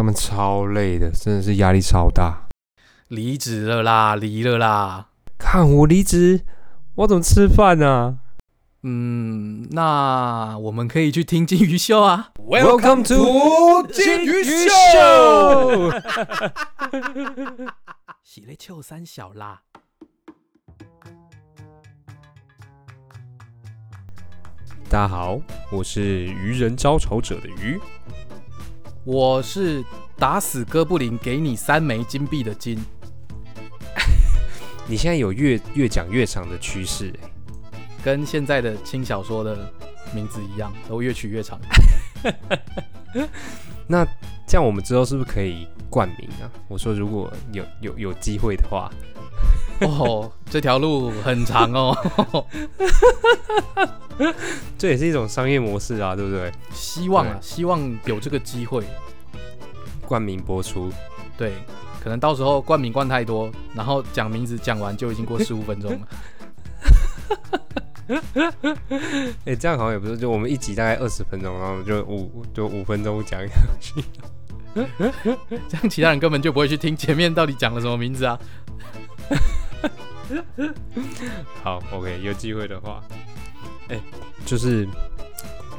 上班超累的，真的是压力超大。离职了啦，离了啦。看我离职，我怎么吃饭呢、嗯，那我们可以去听金鱼秀啊。Welcome to 金鱼秀。喜嘞秋三小啦。大家好，我是愚人招潮者的鱼。我是打死哥布林给你三枚金币的金。你现在有越越讲越长的趋势、欸，跟现在的轻小说的名字一样，都越取越长。那这样我们之后是不是可以冠名啊？我说如果有有有机会的话，哦，这条路很长哦。这也是一种商业模式啊，对不对？希望啊，希望有这个机会。冠名播出，对，可能到时候冠名冠太多，然后讲名字讲完就已经过十五分钟了。哎、这样好像也不是，就我们一集大概二十分钟，然后就五就五分钟讲下去。这样其他人根本就不会去听前面到底讲了什么名字啊。好，OK，有机会的话，哎、就是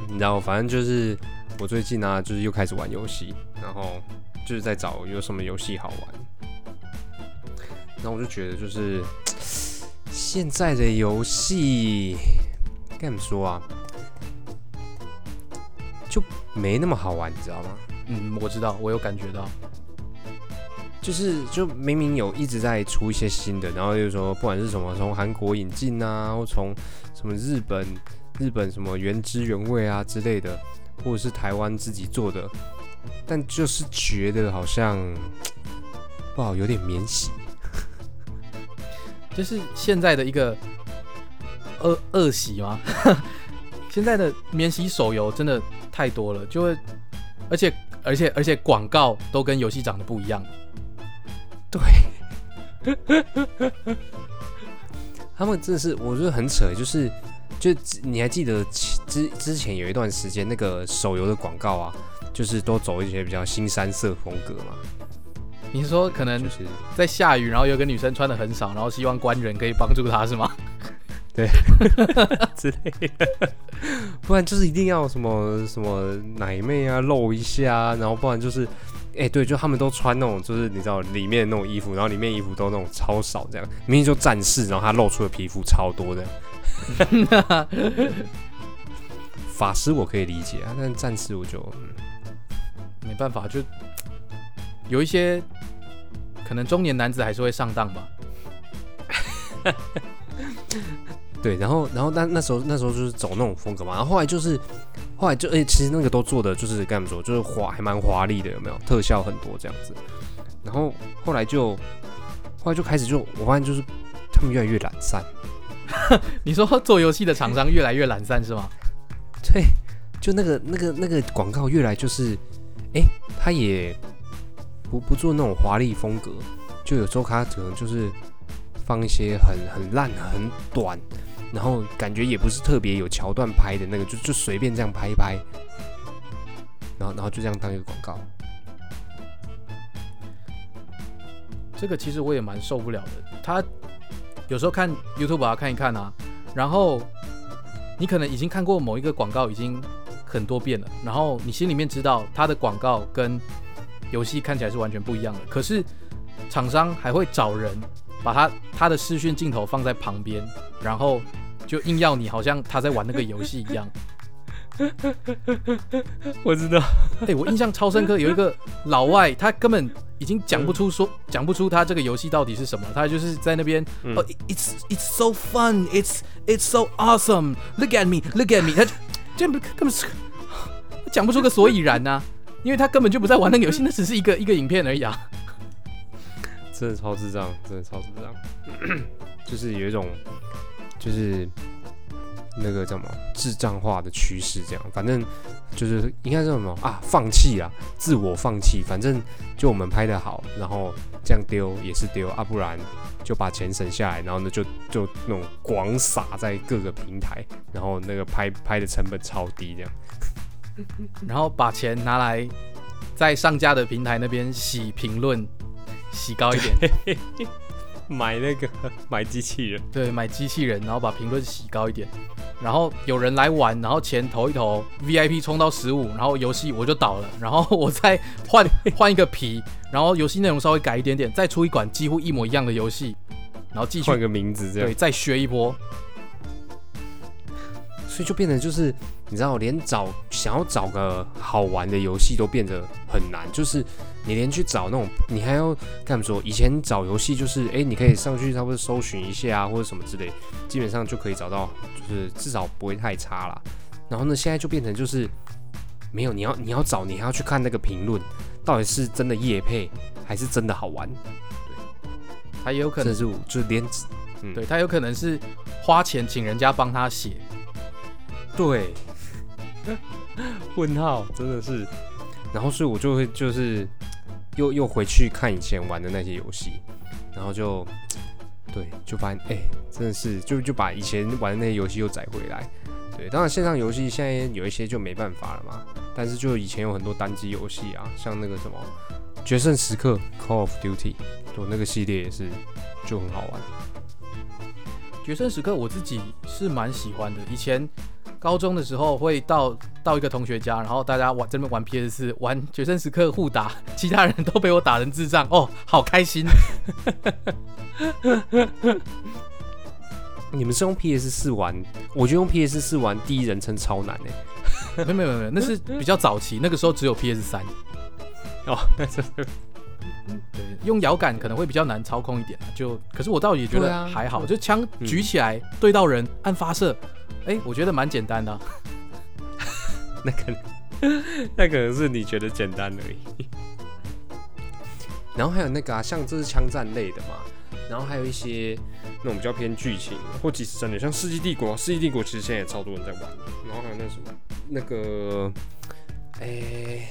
你知道，反正就是我最近呢、就是又开始玩游戏，然后就是在找有什么游戏好玩，然后我就觉得就是现在的游戏该怎么说啊，就没那么好玩，你知道吗？嗯，我知道，我有感觉到。就是就明明有一直在出一些新的，然后就是说不管是什么从韩国引进啊，或从什么日本日本什么原汁原味啊之类的，或者是台湾自己做的，但就是觉得好像 不好，有点免洗。这是现在的一个恶恶习吗？现在的免洗手游真的太多了，就会，而且而且而且广告都跟游戏长得不一样。他们真的是，我觉得很扯，就是就你还记得之之前有一段时间那个手游的广告啊，就是都走一些比较新三色风格嘛，你说可能就是在下雨，然后有个女生穿的很少，然后希望官人可以帮助她，是吗？对 之类的，不然就是一定要什么什么奶妹啊露一下，然后不然就是，哎、对，就他们都穿那种就是你知道里面那种衣服，然后里面衣服都那种超少这样，明明就战士，然后他露出的皮肤超多的。法师我可以理解啊，但是战士我就、嗯、没办法，就有一些可能中年男子还是会上当吧。对，然后然后那那时候那时候就是走那种风格嘛，然后后来就是后来就哎、其实那个都做的就是该怎么说，就是华还蛮华丽的，有没有？特效很多这样子，然后后来就后来就开始就我发现就是他们越来越懒散，你说做游戏的厂商越来越懒散是吗？对，就那个那个那个广告越来就是哎、他也不不做那种华丽风格，就有时候他可能就是放一些很很烂很短。然后感觉也不是特别有桥段拍的那个，就就随便这样拍一拍，然后然后就这样当一个广告。这个其实我也蛮受不了的。他有时候看 YouTube 啊看一看啊，然后你可能已经看过某一个广告已经很多遍了，然后你心里面知道他的广告跟游戏看起来是完全不一样的，可是厂商还会找人把他他的视讯镜头放在旁边，然后就硬要你好像他在玩那个游戏一样。我知道，哎、我印象超深刻，有一个老外，他根本已经讲不出说讲不出他这个游戏到底是什么，他就是在那边，嗯哦、i t s it's so fun, it's it's so awesome, look at me, look at me，他就这根本是 讲不出个所以然呐、因为他根本就不在玩那个游戏，那只是一个一个影片而已啊。真的超智障，真的超智障，就是有一种就是那个叫什么智障化的趋势，这样，反正就是应该叫什么啊，放弃啊，自我放弃，反正就我们拍的好，然后这样丢也是丢啊，不然就把钱省下来，然后呢就就那种广撒在各个平台，然后那个拍拍的成本超低，这样，然后把钱拿来在上架的平台那边洗评论，洗高一点。买那个 买机器人，对，买机器人，然后把评论洗高一点，然后有人来玩，然后钱投一投，VIP 冲到十五，然后游戏我就倒了，然后我再换 换一个皮，然后游戏内容稍微改一点点，再出一款几乎一模一样的游戏，然后继续换个名字这样对，，再削一波。所以就变成就是你知道，连找想要找个好玩的游戏都变得很难，就是你连去找那种，你还要干嘛说？以前找游戏就是，哎、你可以上去差不多搜寻一下啊，或者什么之类，基本上就可以找到，就是至少不会太差啦。然后呢，现在就变成就是没有，你要你要找，你还要去看那个评论，到底是真的夜配还是真的好玩？他也有可能是就是连嗯对他有可能是花钱请人家帮他写，对，问号真的是，然后所以我就会就是又又回去看以前玩的那些游戏，然后就对就发现哎、真的是就就把以前玩的那些游戏又载回来。对，当然线上游戏现在有一些就没办法了嘛，但是就以前有很多单机游戏啊，像那个什么《决胜时刻》（Call of Duty），就那个系列也是就很好玩。决胜时刻我自己是蛮喜欢的。以前高中的时候会到到一个同学家，然后大家玩这边玩 PS 四，玩决胜时刻互打，其他人都被我打成智障，哦，好开心。你们是用 PS 四玩？我觉得用 PS 四玩第一人称超难哎、没有没有没有，那是比较早期，那个时候只有 PS 三。哦，那真的对，用摇杆可能会比较难操控一点啊。就可是我倒也觉得还好，对就枪举起来、对到人按发射，哎、我觉得蛮简单的啊、那可能 那可能是你觉得简单而已。然后还有那个啊，像这是枪战类的嘛，然后还有一些那种比较偏剧情或即时战略，像《世纪帝国》，《世纪帝国》其实现在也超多人在玩。然后还有那什么，那个，哎、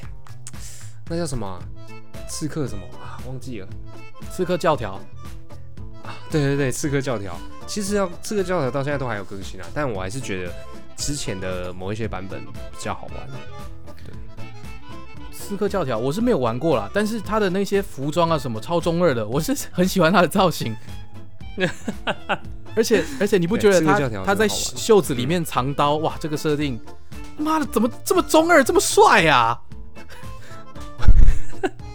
那叫什么啊、刺客什么啊？忘记了。刺客教条，啊，对对对，刺客教条，其实要刺客教条到现在都还有更新啊，但我还是觉得之前的某一些版本比较好玩。对刺客教条我是没有玩过啦，但是他的那些服装啊什么超中二的，我是很喜欢他的造型。而且而且你不觉得他他在袖子里面藏刀，哇，这个设定，妈的怎么这么中二，这么帅啊？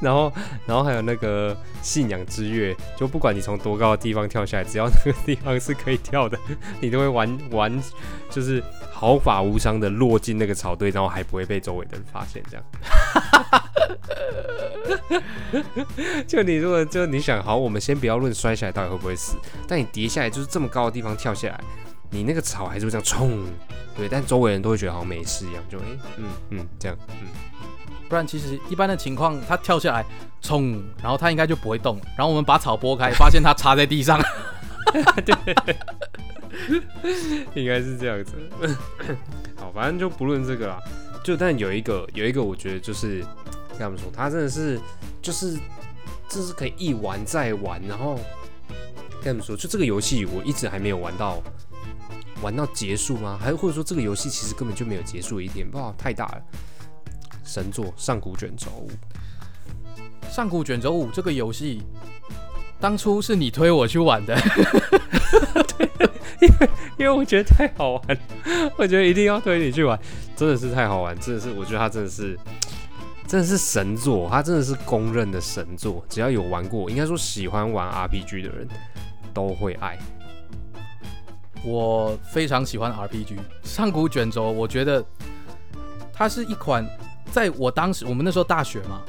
然后，然后还有那个信仰之月，就不管你从多高的地方跳下来，只要那个地方是可以跳的，你都会完完就是毫发无伤的落进那个草堆，然后还不会被周围的人发现，这样。就你如果就你想好，我们先不要论摔下来到底会不会死，但你跌下来就是这么高的地方跳下来，你那个草还是会这样冲，对，但周围人都会觉得好像没事一样，就哎、嗯嗯这样，嗯。不然其实一般的情况，它跳下来冲，然后它应该就不会动了。然后我们把草拨开，发现它插在地上。对 应该是这样子。好，反正就不论这个啦，就但有一个有一个，我觉得就是跟他们说，他真的是就是这是可以一玩再玩，然后跟他们说，就这个游戏我一直还没有玩到玩到结束吗？还或者说这个游戏其实根本就没有结束的一天？哇，太大了！神作《上古卷轴五》，上古卷轴五这个游戏，当初是你推我去玩的。因为我觉得太好玩，我觉得一定要推你去玩，真的是太好玩，真的是，我觉得它真的是，真的是神作，它真的是公认的神作，只要有玩过，应该说喜欢玩 RPG 的人都会爱。我非常喜欢 RPG 上古卷轴，我觉得它是一款在我当时我们那时候大学嘛，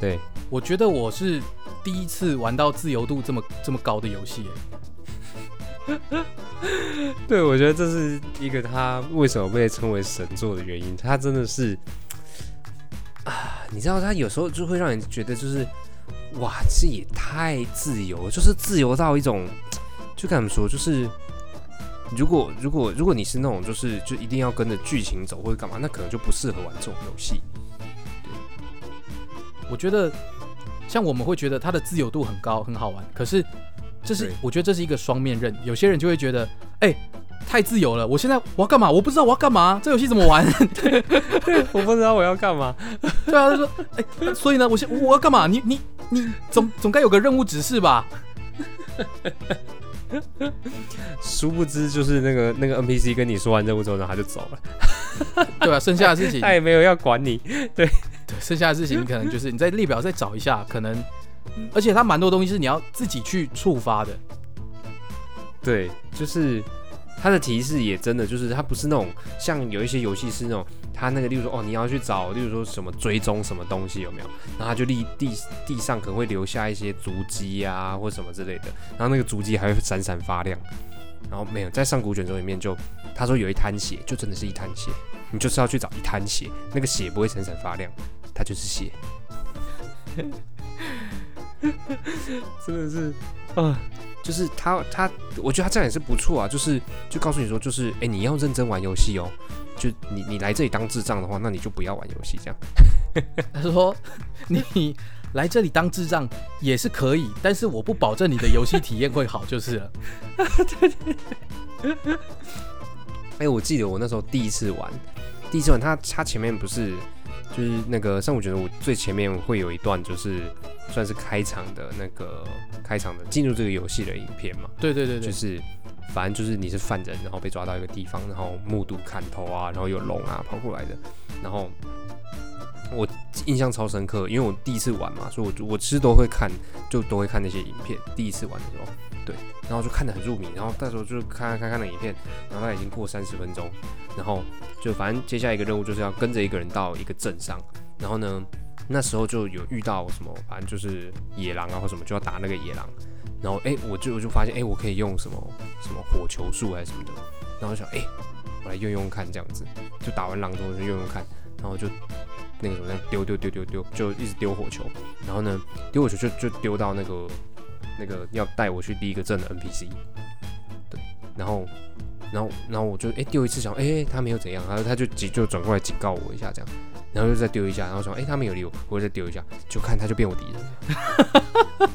对，我觉得我是第一次玩到自由度这么这么高的游戏。对，我觉得这是一个他为什么被称为神作的原因，他真的是啊，你知道他有时候就会让人觉得就是哇，这也太自由，就是自由到一种，就该怎么说，就是如果如果如果你是那种就是就一定要跟着剧情走或者干嘛，那可能就不适合玩这种游戏。我觉得像我们会觉得它的自由度很高，很好玩，可是这是我觉得这是一个双面刃。有些人就会觉得，哎、太自由了。我现在我要干嘛？我不知道我要干嘛。这游戏怎么玩？我不知道我要干嘛。对啊，他说，哎、所以呢，我现我要干嘛？你你你总总该有个任务指示吧？殊不知就是那个那个 NPC 跟你说完任务之后，然后他就走了，对啊，剩下的事情，他也没有要管你。对，剩下的事情可能就是你在列表再找一下，可能，而且它蛮多东西是你要自己去触发的。对，就是它的提示也真的就是它不是那种像有一些游戏是那种它那个，例如说哦你要去找，例如说什么追踪什么东西有没有？然后它就立地地上可能会留下一些足迹啊或什么之类的，然后那个足迹还会闪闪发亮。然后没有在上古卷轴里面就他说有一滩血，就真的是一滩血，你就是要去找一滩血，那个血不会闪闪发亮，它就是血。真的是啊。就是他他，我觉得他这样也是不错啊。就是就告诉你说，就是哎，你要认真玩游戏哦。就你你来这里当智障的话，那你就不要玩游戏这样。他说你来这里当智障也是可以，但是我不保证你的游戏体验会好就是了。对对。哎，我记得我那时候第一次玩，第一次玩他他前面不是就是那个上午觉得我最前面会有一段就是算是开场的那个。开场的进入这个游戏的影片嘛？对对对对，就是反正就是你是犯人，然后被抓到一个地方，然后目睹砍头啊，然后有龙啊跑过来的，然后我印象超深刻，因为我第一次玩嘛，所以我我其实都会看，就都会看那些影片。第一次玩的时候，对，然后就看得很入迷，然后到时候就看看看那影片，然后他已经过三十分钟，然后就反正接下来一个任务就是要跟着一个人到一个镇上，然后呢。那时候就有遇到什么，反正就是野狼啊或什么，就要打那个野狼。然后哎，我就我就发现哎，我可以用什么什么火球术还是什么的。然后想哎，我来用用看这样子。就打完狼之后就用用看，然后就那个什么丢丢丢丢丢，就一直丢火球。然后呢，丢火球就就丢到那个那个要带我去第一个镇的 NPC。对，然后然后然后我就哎丢一次想哎他没有怎样，然后他就急就转过来警告我一下这样。然后又再丢一下，然后说：“哎，他没有理我，我再丢一下，就看他就变我敌人。”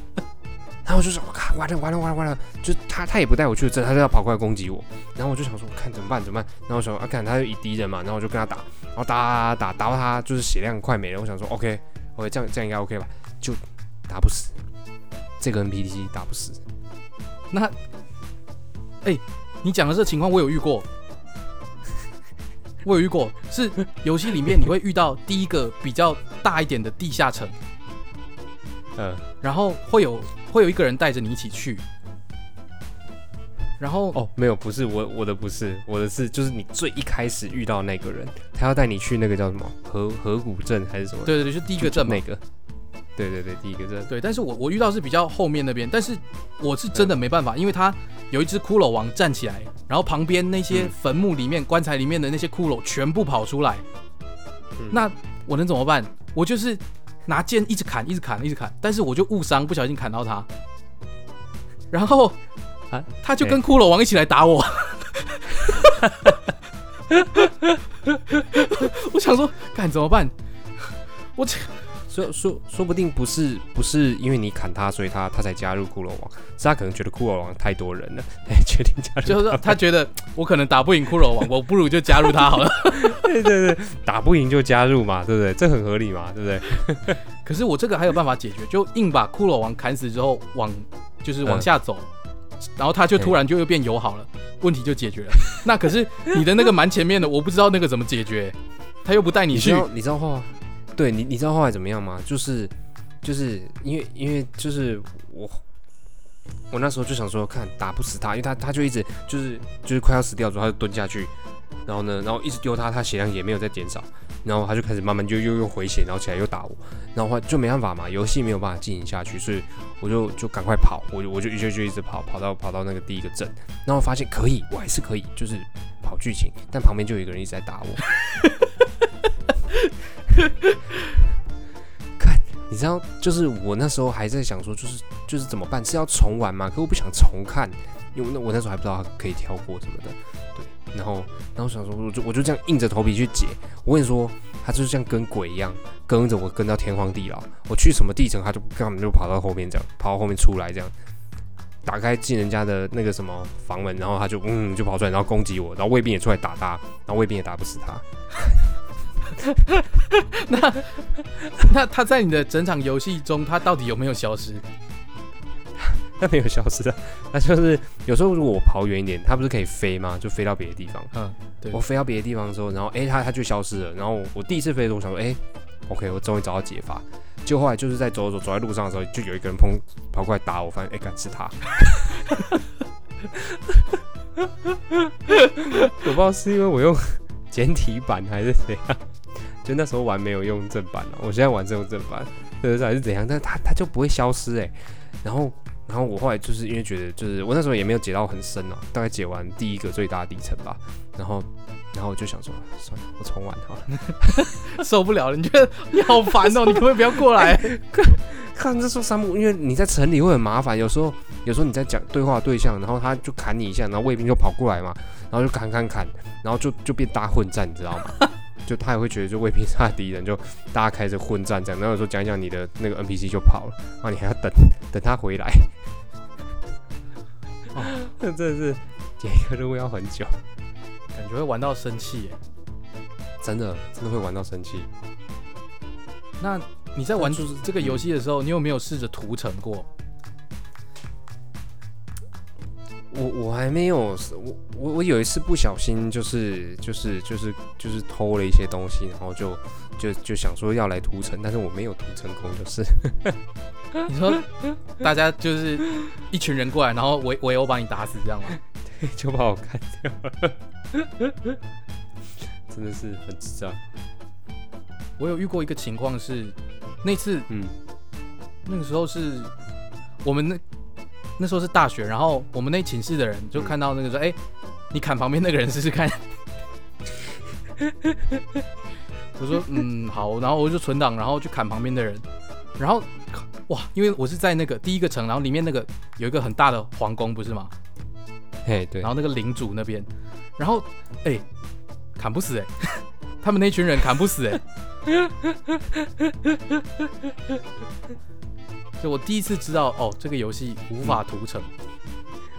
然后就说：“我靠，完了完了完了完了！”就他他也不带我去这，他就要跑过来攻击我。然后我就想说：“看怎么办怎么办？”然后我想：“啊，看他是以敌人嘛。”然后我就跟他打，然后打打打到他就是血量快没了。我想说：“OK OK，这样这样应该 OK 吧？”就打不死这个 NPC，打不死。那，哎，你讲的这情况我有遇过。我有遇过，是游戏里面你会遇到第一个比较大一点的地下城，嗯，然后会有会有一个人带着你一起去，然后哦，没有，不是我我的不是我的是就是你最一开始遇到那个人，他要带你去那个叫什么河河谷镇还是什么？对对对，就第一个镇那个，对对对，第一个镇。对，但是我我遇到是比较后面那边，但是我是真的没办法，因为他有一只骷髅王站起来。然后旁边那些坟墓里面、棺材里面的那些骷髅全部跑出来，那我能怎么办？我就是拿剑一直砍、一直砍、一直砍，但是我就误伤，不小心砍到他，然后啊，他就跟骷髅王一起来打我。我想说，干怎么办？我这。说说说不定不是不是因为你砍他，所以他他才加入骷髅王，是他可能觉得骷髅王太多人了，哎，决定加入。就是他觉得我可能打不赢骷髅王，我不如就加入他好了。对对对，打不赢就加入嘛，对不对？这很合理嘛，对不对？可是我这个还有办法解决，就硬把骷髅王砍死之后，往就是往下走，然后他就突然就又变友好了，问题就解决了。那可是你的那个蛮前面的，我不知道那个怎么解决，他又不带你去，你知道话。对你，你知道后来怎么样吗？就是，就是因为，因为就是我，我那时候就想说，看打不死他，因为他他就一直就是，就是快要死掉之后，他就蹲下去，然后呢，然后一直丢他，他血量也没有在减少，然后他就开始慢慢就又又回血，然后起来又打我，然后就没办法嘛，游戏没有办法进行下去，所以我就就赶快跑，我就我就就就一直跑，跑到跑到那个第一个镇，然后发现可以，我还是可以，就是跑剧情，但旁边就有一个人一直在打我。看，你知道，就是我那时候还在想说，就是就是怎么办？是要重玩吗？可我不想重看，因为那我那时候还不知道可以跳过什么的。对，然后然后想说，我就我就这样硬着头皮去解。我跟你说，他就是像跟鬼一样跟着我，跟到天荒地老。我去什么地层，他就根本就跑到后面这样，跑到后面出来这样。打开进人家的那个什么房门，然后他就嗯就跑出来，然后攻击我，然后卫兵也出来打他，然后卫兵也打不死他。那 那他在你的整场游戏中，他到底有没有消失？他没有消失啊，他就是有时候如果我跑远一点，他不是可以飞吗？就飞到别的地方。嗯，对我飞到别的地方的时候，然后哎、他他就消失了。然后我第一次飞的时候，我想说，哎、o k 我终于找到解法。就后来就是在走走走在路上的时候，就有一个人砰跑过来打我，发现哎，敢、是他。我不知道是因为我用简体版还是怎样，就那时候玩没有用正版了，我现在玩是用正版，对还是怎样？但它它就不会消失哎、然后然后我后来就是因为觉得，就是我那时候也没有解到很深啊，大概解完第一个最大的底层吧。然后，然后我就想说，算了，我重玩好了。受不了了，你觉得你好烦哦，你可不可以不要过来？看这时候三幕，因为你在城里会很麻烦，有时候有时候你在讲对话对象，然后他就砍你一下，然后卫兵就跑过来嘛，然后就砍砍砍，然后就就变大混战，你知道吗？就他也会觉得就未必是他的敌人，就大家开始混战这样，然后有时候讲一讲你的那个 NPC 就跑了，然后你还要等等他回来。哦这真的是解一个任务要很久，感觉会玩到生气耶。真的真的会玩到生气。那你在玩就是这个游戏的时候，你有没有试着屠城过？我我还没有，我我我有一次不小心就是就是就是就是偷了一些东西，然后就就就想说要来屠城，但是我没有屠成功，就 是你说大家就是一群人过来，然后围围殴把你打死，这样吗？就把我干掉了，真的是很智障。我有遇过一个情况是，那次嗯那个时候是我们那那时候是大学，然后我们那寝室的人就看到那个说，哎、你砍旁边那个人试试看。我说嗯好，然后我就存档，然后去砍旁边的人，然后哇，因为我是在那个第一个城，然后里面那个有一个很大的皇宫，不是吗？嘿，对。然，后那个领主那边，然后哎、砍不死哎、他们那群人砍不死哎、就我第一次知道哦，这个游戏无法屠城。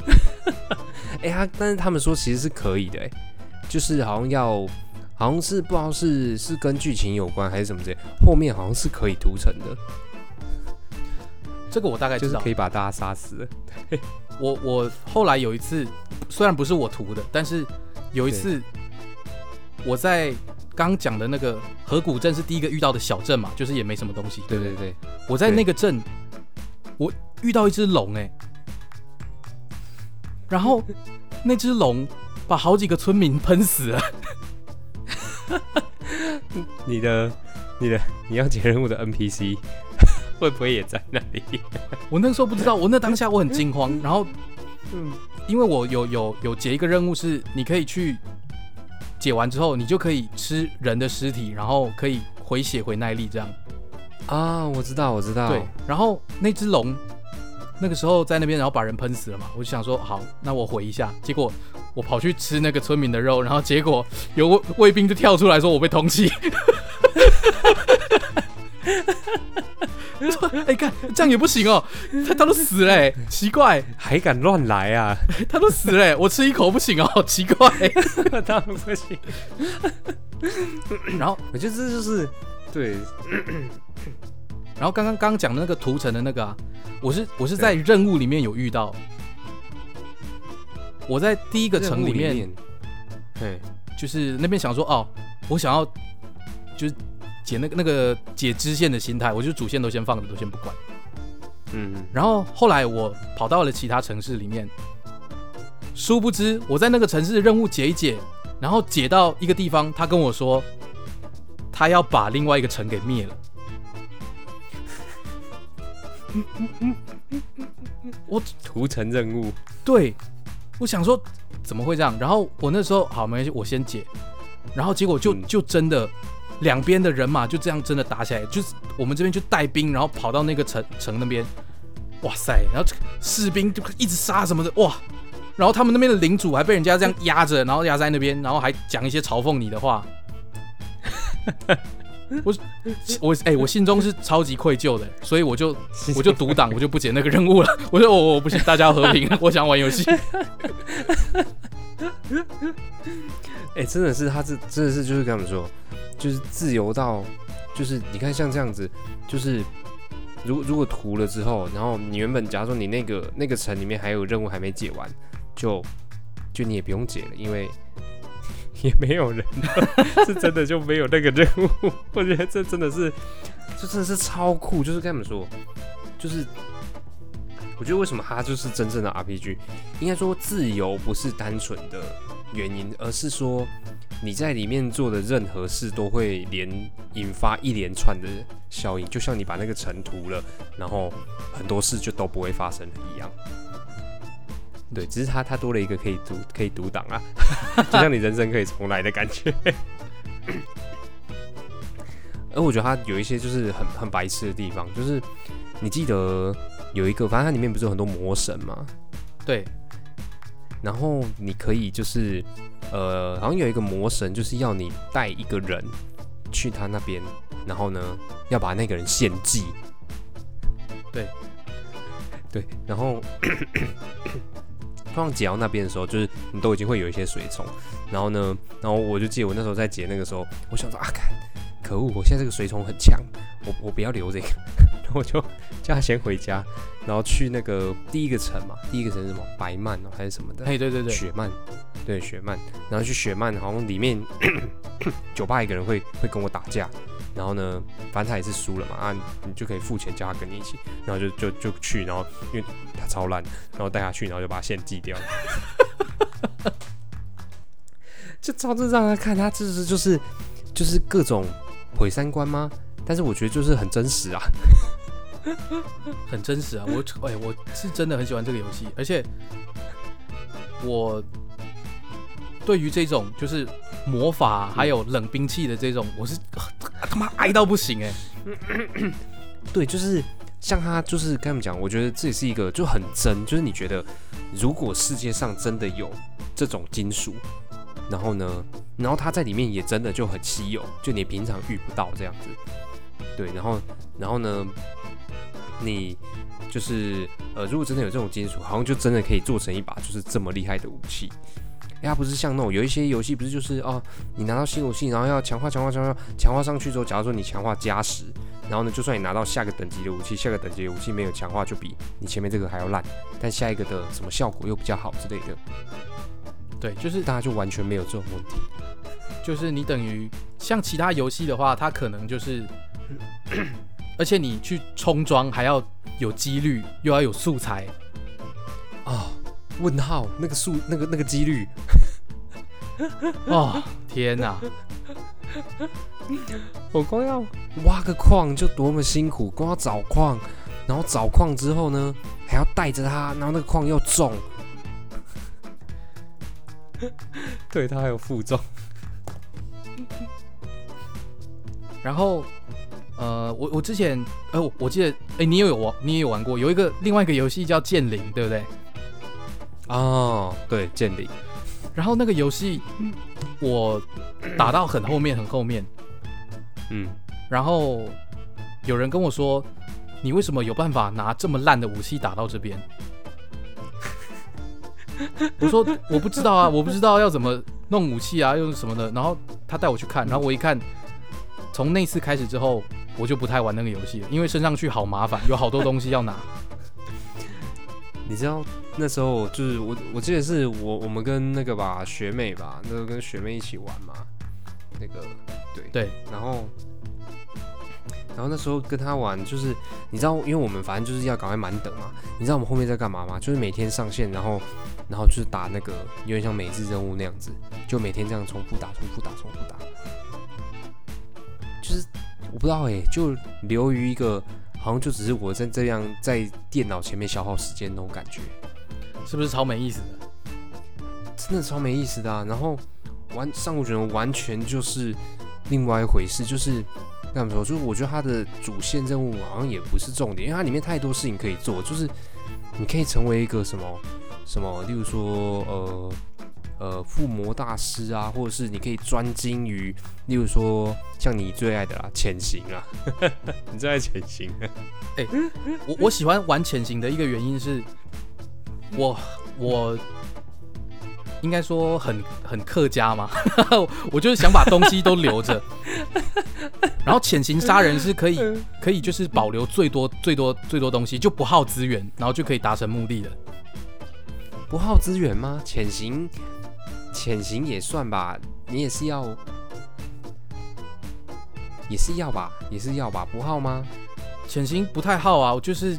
哎、他但是他们说其实是可以的、哎，就是好像要，好像是不知道是是跟剧情有关还是什么之类，后面好像是可以屠城的，这个我大概知道就是可。以把大家杀死。我我后来有一次，虽然不是我屠的，但是有一次我在刚讲的那个河谷镇是第一个遇到的小镇嘛，就是也没什么东西。对对对，我在那个镇，我遇到一只龙哎、然后那只龙把好几个村民喷死了。你的你的你要解任务的 NPC 会不会也在那里？我那个时候不知道，我那当下我很惊慌，然后嗯，因为我有有有解一个任务是你可以去解完之后，你就可以吃人的尸体，然后可以回血回耐力这样。啊，我知道我知道，对，然后那只龙那个时候在那边，然后把人喷死了嘛，我就想说好，那我回一下。结果我跑去吃那个村民的肉，然后结果有卫卫兵就跳出来说我被通缉。说 哎，看、这样也不行哦，他他都死了、欸，奇怪，还敢乱来啊？他都死了、欸，我吃一口不行哦，奇怪。当然不行。然后我觉得这就是对，然后刚刚刚讲的那个屠城的那个啊，我是我是在任务里面有遇到，我在第一个城里面，对，就是那边想说哦，我想要就是解那个那个解支线的心态，我就主线都先放着，都先不管。嗯，然后后来我跑到了其他城市里面，殊不知我在那个城市的任务解一解，然后解到一个地方，他跟我说他要把另外一个城给灭了。我屠城任务，对，我想说怎么会这样？然后我那时候好没关系，我先解，然后结果就、嗯就真的两边的人马就这样真的打起来，就是我们这边就带兵，然后跑到那个城城那边，哇塞，然后这个士兵就一直杀什么的，哇！然后他们那边的领主还被人家这样压着，然后压在那边，然后还讲一些嘲讽你的话。我 我哎、我心中是超级愧疚的，所以我就我就独挡，我就不解那个任务了。我说我我不行，大家要和平，我想玩游戏。哎、真的是他这真的是就是跟他们说，就是自由到，就是你看像这样子，就是如如果涂了之后，然后你原本假如说你那个那个城里面还有任务还没解完，就就你也不用解了，因为也没有人，是真的就没有那个任务。我觉得这真的是，这真的是超酷，就是跟他们说，就是。我觉得为什么它就是真正的 RPG，应该说自由不是单纯的原因，而是说你在里面做的任何事都会连引发一连串的效应，就像你把那个尘涂了，然后很多事就都不会发生了一样。对，只是它它多了一个可以读可以读档啊，就像你人生可以重来的感觉。而我觉得它有一些就是很很白痴的地方，就是你记得有一个，反正它里面不是有很多魔神吗？对，然后你可以就是呃，好像有一个魔神，就是要你带一个人去他那边，然后呢要把那个人献祭。对，对，然后 通常解到那边的时候，就是你都已经会有一些水虫，然后呢，然后我就记得我那时候在解那个时候，我想说啊，看，可恶，我现在这个水虫很强，我我不要留这个，然 后我就叫他先回家，然后去那个第一个城嘛，第一个城是什么白曼哦还是什么的？哎，对对对，雪曼，对雪曼，然后去雪曼，好像里面 酒吧一个人会会跟我打架，然后呢，反正他也是输了嘛，啊，你就可以付钱叫他跟你一起，然后就就就去，然后因为他超烂，然后带他去，然后就把线寄掉，就照着让他看，他这是就是就是各种毁三观吗？但是我觉得就是很真实啊，很真实啊！我哎、我是真的很喜欢这个游戏，而且我对于这种就是魔法还有冷兵器的这种，我是、啊妈爱到不行哎、对，就是像他，就是跟他们讲，我觉得这也是一个就很真，就是你觉得如果世界上真的有这种金属，然后呢，然后它在里面也真的就很稀有，就你平常遇不到这样子。对，然后然后呢，你就是呃，如果真的有这种金属，好像就真的可以做成一把就是这么厉害的武器。哎，它不是像那种有一些游戏不是就是哦，你拿到新武器，然后要强化强化强化强化上去之后，假如说你强化加十，然后呢，就算你拿到下个等级的武器，下个等级的武器没有强化，就比你前面这个还要烂，但下一个的什么效果又比较好之类的，对，就是大家就完全没有这种问题。就是你等于像其他游戏的话，它可能就是，而且你去冲装还要有几率，又要有素材，哦，问号那个数那个那个几率，哦，天哪！我光要挖个矿就多么辛苦，光要找矿，然后找矿之后呢，还要带着它，然后那个矿又重，对，它还有负重。然后，呃，我我之前，呃，我我记得，哎，你也有玩，你也有玩过，有一个另外一个游戏叫《剑灵》，对不对？哦，对，建立，然后那个游戏我打到很后面，很后面，嗯，然后有人跟我说，你为什么有办法拿这么烂的武器打到这边？我说我不知道啊，我不知道要怎么弄武器啊，用什么的。然后他带我去看，然后我一看，从那次开始之后，我就不太玩那个游戏了，因为升上去好麻烦，有好多东西要拿。你知道那时候就是我，我记得是我我们跟那个吧学妹吧，那时候跟学妹一起玩嘛，那个对对，然后然后那时候跟她玩，就是你知道，因为我们反正就是要赶快满等嘛，你知道我们后面在干嘛吗？就是每天上线，然后然后就是打那个有点像每日任务那样子，就每天这样重复打、重复打、重复打，就是我不知道哎、就流于一个好像就只是我在这样在电脑前面消耗时间那种感觉。是不是超没意思的？真的超没意思的啊！然后完上古卷轴完全就是另外一回事，就是那怎么说？就是我觉得它的主线任务好像也不是重点，因为它里面太多事情可以做，就是你可以成为一个什么什么，例如说呃呃附魔大师啊，或者是你可以专精于，例如说像你最爱的啦，潜行啊，你最爱潜行，我我喜欢玩潜行的一个原因是，我我应该说很很客家嘛，我就是想把东西都留着，然后潜行杀人是可以可以就是保留最多最多最多东西，就不耗资源，然后就可以达成目的的。不耗资源吗？潜行，潜行也算吧，你也是要，也是要吧，也是要吧，不耗吗？潜行不太耗啊，我就是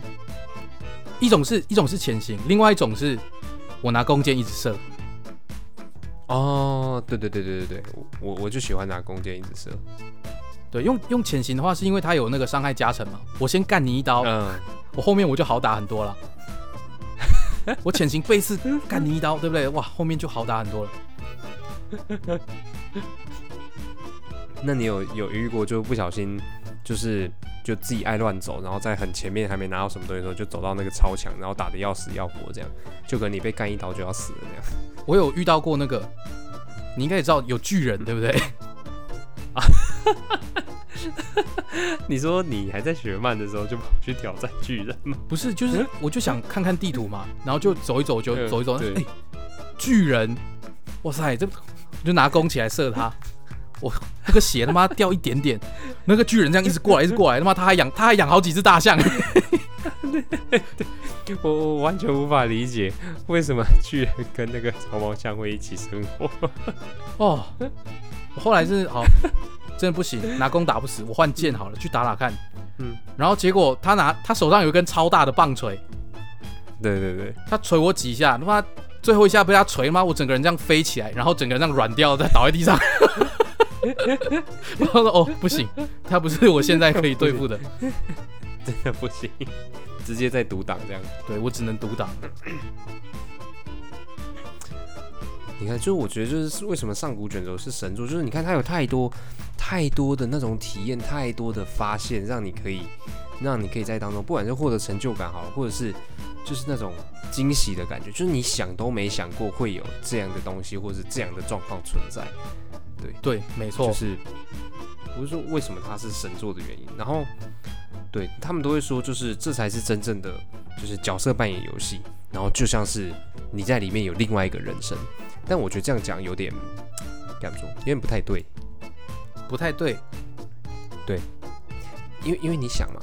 一种是一种是潜行，另外一种是我拿弓箭一直射。哦，对对对对对对，我我就喜欢拿弓箭一直射。对，用用潜行的话，是因为它有那个伤害加成嘛。我先干你一刀，嗯，我后面我就好打很多了。我潜行背刺干你一刀，对不对？哇，后面就好打很多了。那你有有遇过就不小心就是就自己爱乱走，然后在很前面还没拿到什么东西的时候，就走到那个超强，然后打的要死要活，这样就跟你被干一刀就要死了那样。我有遇到过那个，你应该也知道有巨人，对不对？你说你还在学慢的时候就跑去挑战巨人吗？不是，就是我就想看看地图嘛，然后就走一走，就嗯走一走，巨人，哇塞，这就拿弓起来射他，我那个血他妈掉一点点，那个巨人这样一直过来，一直过来，他妈 他还养他还养好几只大象，我我完全无法理解为什么巨人跟那个长毛象会一起生活。哦，我后来是好，真的不行，拿弓打不死，我换剑好了，去打打看。嗯，然后结果他拿他手上有一根超大的棒槌，对对对，他捶我几下，他妈最后一下被他捶，他妈我整个人这样飞起来，然后整个人这样软掉，再倒在地上。我说哦不行，他不是我现在可以对付的，真的不行，直接在独挡这样。对我只能独挡。你看，就是我觉得就是为什么上古卷轴是神作，就是你看它有太多太多的那种体验，太多的发现，让你可以让你可以在当中，不管是获得成就感好了，或者是就是那种惊喜的感觉，就是你想都没想过会有这样的东西，或者是这样的状况存在。对对，没错就，是不是说为什么它是神作的原因。然后对他们都会说，就是这才是真正的就是角色扮演游戏，然后就像是你在里面有另外一个人生。但我觉得这样讲有点该怎么说，有点不太对，不太对。对因为因为你想嘛，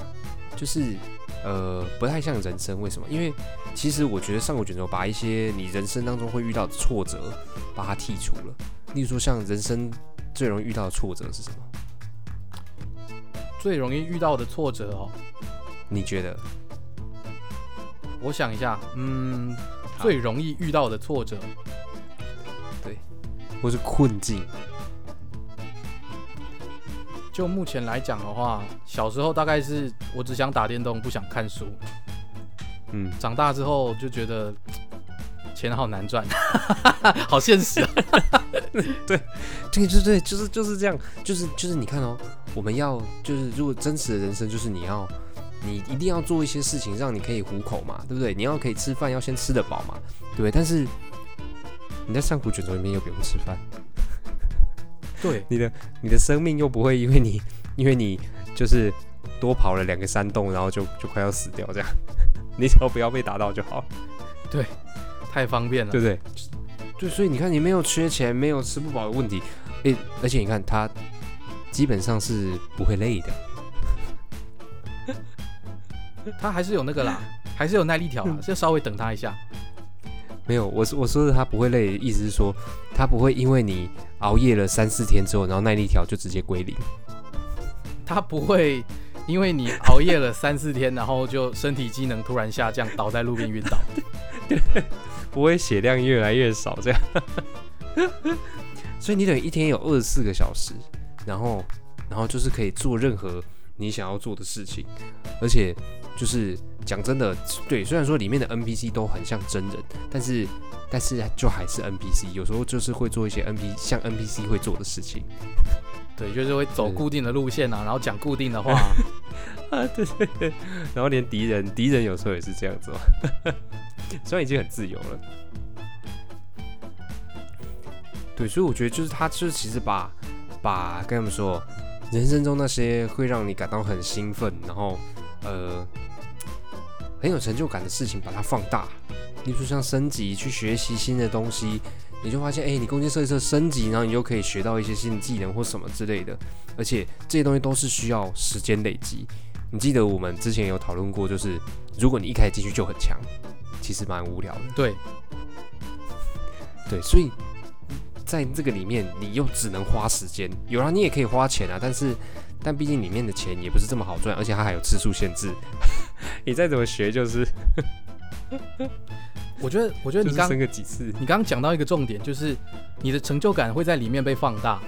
就是呃不太像人生，为什么？因为其实我觉得上古卷轴把一些你人生当中会遇到的挫折把它剔除了。例如说，像人生最容易遇到的挫折是什么？最容易遇到的挫折哦，你觉得？我想一下，嗯，最容易遇到的挫折，或是困境？就目前来讲的话，小时候大概是我只想打电动，不想看书。嗯，长大之后就觉得 钱好难赚，好现实啊。对对对，就是就是这样，就是就是你看哦，我们要就是如果真实的人生就是你要你一定要做一些事情让你可以糊口嘛，对不对？你要可以吃饭，要先吃得饱嘛，对不对？但是你在上古卷轴里面又不用吃饭，对，你的你的生命又不会因为你因为你就是多跑了两个山洞，然后就就快要死掉这样，你只要不要被打到就好。对太方便了。对不对？对，所以你看，你没有缺钱，没有吃不饱的问题，诶，而且你看他基本上是不会累的。他还是有那个啦，还是有耐力条啦，就稍微等他一下。没有，我是我说的他不会累，意思是说他不会因为你熬夜了三四天之后，然后耐力条就直接归零。他不会因为你熬夜了三四天，然后就身体机能突然下降，倒在路边晕倒。不会血量越来越少这样。所以你等于一天有二十四个小时，然后然后就是可以做任何你想要做的事情，而且就是讲真的，对，虽然说里面的 NPC 都很像真人，但是但是就还是 NPC，有时候就是会做一些 NP 像 NPC 会做的事情。对，就是会走固定的路线啊，然后讲固定的话。啊，对对对，然后连敌人敌人有时候也是这样子嘛，虽然已经很自由了。对，所以我觉得就是他就是其实把把跟他们说，人生中那些会让你感到很兴奋，然后呃很有成就感的事情，把它放大。例如像升级去学习新的东西，你就发现，哎、你弓箭射一射升级，然后你就可以学到一些新的技能或什么之类的，而且这些东西都是需要时间累积。你记得我们之前有讨论过，就是如果你一开始进去就很强，其实蛮无聊的。对，对，所以在这个里面，你又只能花时间，有啊，你也可以花钱啊，但是但毕竟里面的钱也不是这么好赚，而且它还有次数限制，你再怎么学就是 我觉得，我觉得你刚就是升个几次，你刚刚讲到一个重点，就是你的成就感会在里面被放大。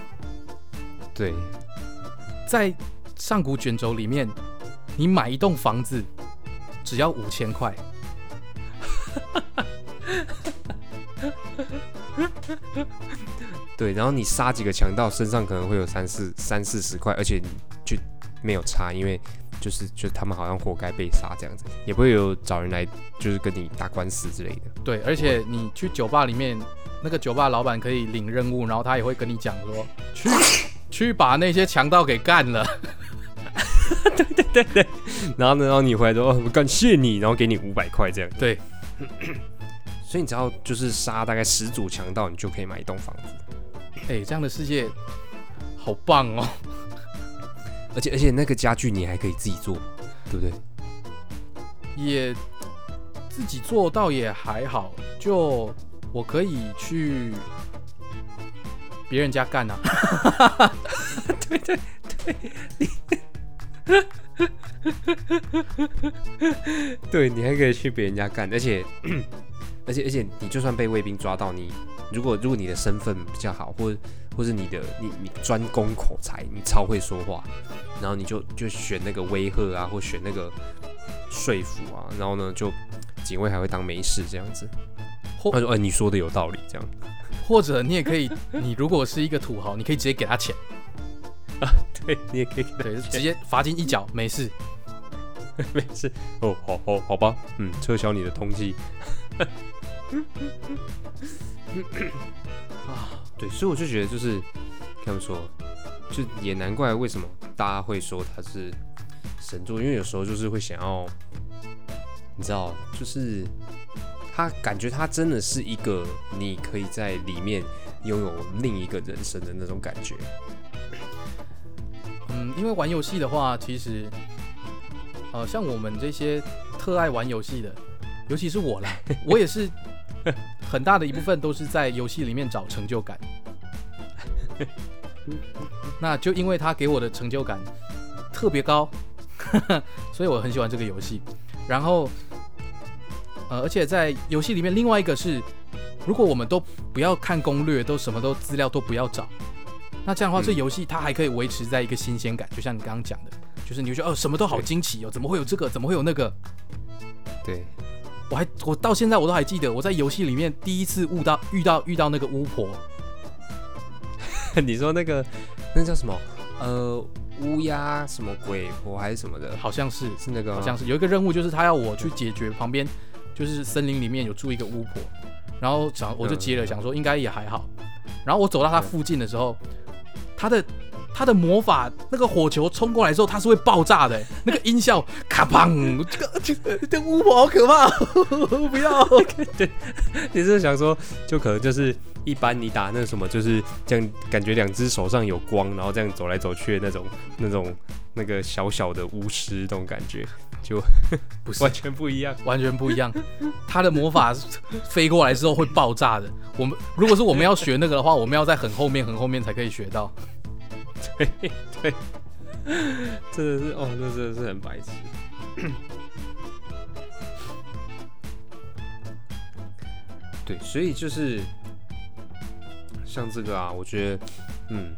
对。在上古卷轴里面，你买一栋房子只要五千块，对，然后你杀几个强盗，身上可能会有三四三四十块，而且你就没有差，因为就是就他们好像活该被杀这样子，也不会有找人来就是跟你打官司之类的。对，而且你去酒吧里面，那个酒吧老板可以领任务，然后他也会跟你讲说，去 去把那些强盗给干了。对对对对然后呢，然后你回来说哦，感谢你，然后给你五百块这样。对，所以你只要就是杀大概十组强盗，你就可以买一栋房子。哎、这样的世界好棒哦！而且而且那个家具你还可以自己做，对不对？也自己做倒也还好，就我可以去别人家干啊。对 你还可以去别人家干，而且而且而且你就算被卫兵抓到，你如果如果你的身份比较好，或或是你的你你专攻口才，你超会说话，然后你就就选那个威吓啊，或选那个说服啊，然后呢就警卫还会当没事这样子。或他说：“哎、你说的有道理。”这样或者你也可以，你如果是一个土豪，你可以直接给他钱啊，对你也可以给他对，直接罚金一角，没事。没事哦，好好好吧，嗯，撤销你的通缉。啊，对，所以我就觉得就是跟他们说，就也难怪为什么大家会说他是神作，因为有时候就是会想要，你知道，就是他感觉他真的是一个你可以在里面拥有另一个人生的那种感觉。嗯，因为玩游戏的话，其实，呃，像我们这些特爱玩游戏的，尤其是我啦，我也是 很大的一部分都是在游戏里面找成就感。那就因为他给我的成就感特别高，所以我很喜欢这个游戏。然后，呃，而且在游戏里面，另外一个是，如果我们都不要看攻略，都什么都资料都不要找，那这样的话，嗯这游戏它还可以维持在一个新鲜感，就像你刚刚讲的，就是你会觉得哦，什么都好惊奇哦，怎么会有这个？怎么会有那个？对，我还我到现在我都还记得，我在游戏里面第一次悟到遇到遇到那个巫婆，你说那个那叫什么？呃，乌鸦什么鬼婆还是什么的？好像是是那个好像是。有一个任务，就是他要我去解决旁边就是森林里面有住一个巫婆，然后想我就接了，嗯。想说应该也还好，然后我走到他附近的时候，他的他的魔法那个火球冲过来之后，它是会爆炸的，那个音效 咔砰，这个这个这巫婆好可怕，不要。对 你是想说，就可能就是一般你打那什么，就是这样，感觉两只手上有光，然后这样走来走去的那种、那种、那个小小的巫师那种感觉，就不是完全不一样。完全不一样。他的魔法飞过来之后会爆炸的。我们如果是我们要学那个的话，我们要在很后面、很后面才可以学到。对 对，真的是哦，那真的是很白痴。对，所以就是像这个啊，我觉得，嗯，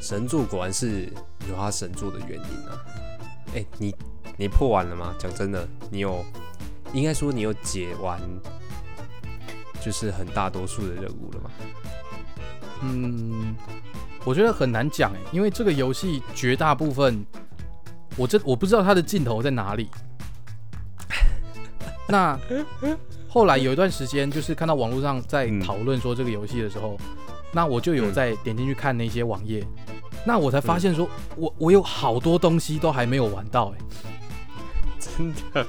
神作果然是有他神作的原因啊。哎、你你破完了吗？讲真的，你有应该说你有解完，就是很大多数的任务了吗？嗯，我觉得很难讲哎，因为这个游戏绝大部分，我这我不知道它的尽头在哪里。那后来有一段时间，就是看到网络上在嗯讨论说这个游戏的时候，那我就有嗯在点进去看那些网页，那我才发现说，我我有好多东西都还没有玩到、欸，真的，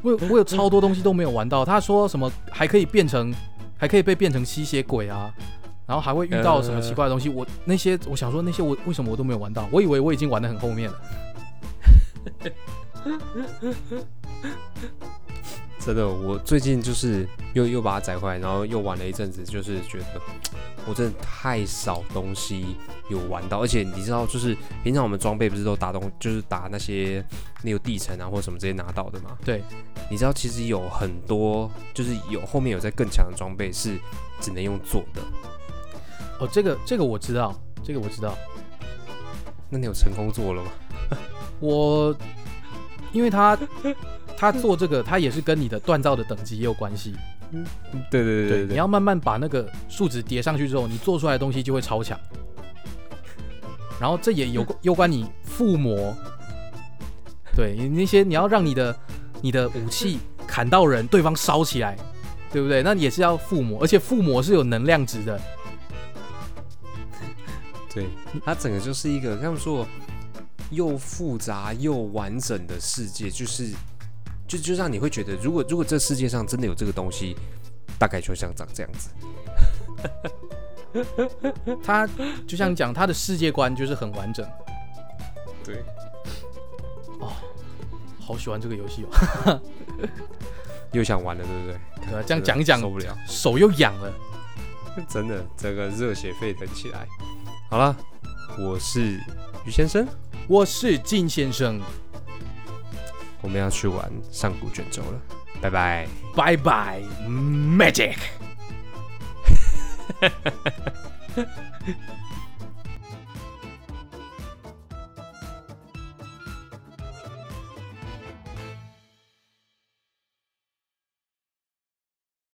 我有我有超多东西都没有玩到。他说什么还可以变成，还可以被变成吸血鬼啊，然后还会遇到什么奇怪的东西。我那些我想说那些我为什么我都没有玩到？我以为我已经玩的很后面了。真的，我最近就是又又把它载回来，然后又玩了一阵子，就是觉得我真的太少东西有玩到，而且你知道，就是平常我们装备不是都打东，就是打那些那个地层啊或者什么直接拿到的吗？对，你知道其实有很多，就是有后面有在更强的装备是只能用做的，哦，这个这个我知道，这个我知道。那你有成功做了吗？我因为他 他做这个，他也是跟你的锻造的等级也有关系。嗯对对对你要慢慢把那个数值叠上去之后，你做出来的东西就会超强。然后这也有有关你附魔，对你那些你要让你的你的武器砍到人，对方烧起来，对不对？那也是要附魔，而且附魔是有能量值的。对，它整个就是一个他们说又复杂又完整的世界，就是就就让你会觉得，如果如果这世界上真的有这个东西，大概就像长这样子。他就像讲，他的世界观就是很完整。对，哦好喜欢这个游戏哦，又想玩了，对不对？对啊，这样讲一讲受不了，手又痒了。真的这个热血沸腾起来。好了，我是于先生，我是金先生，我们要去玩上古卷轴了，拜拜。拜拜，Magic。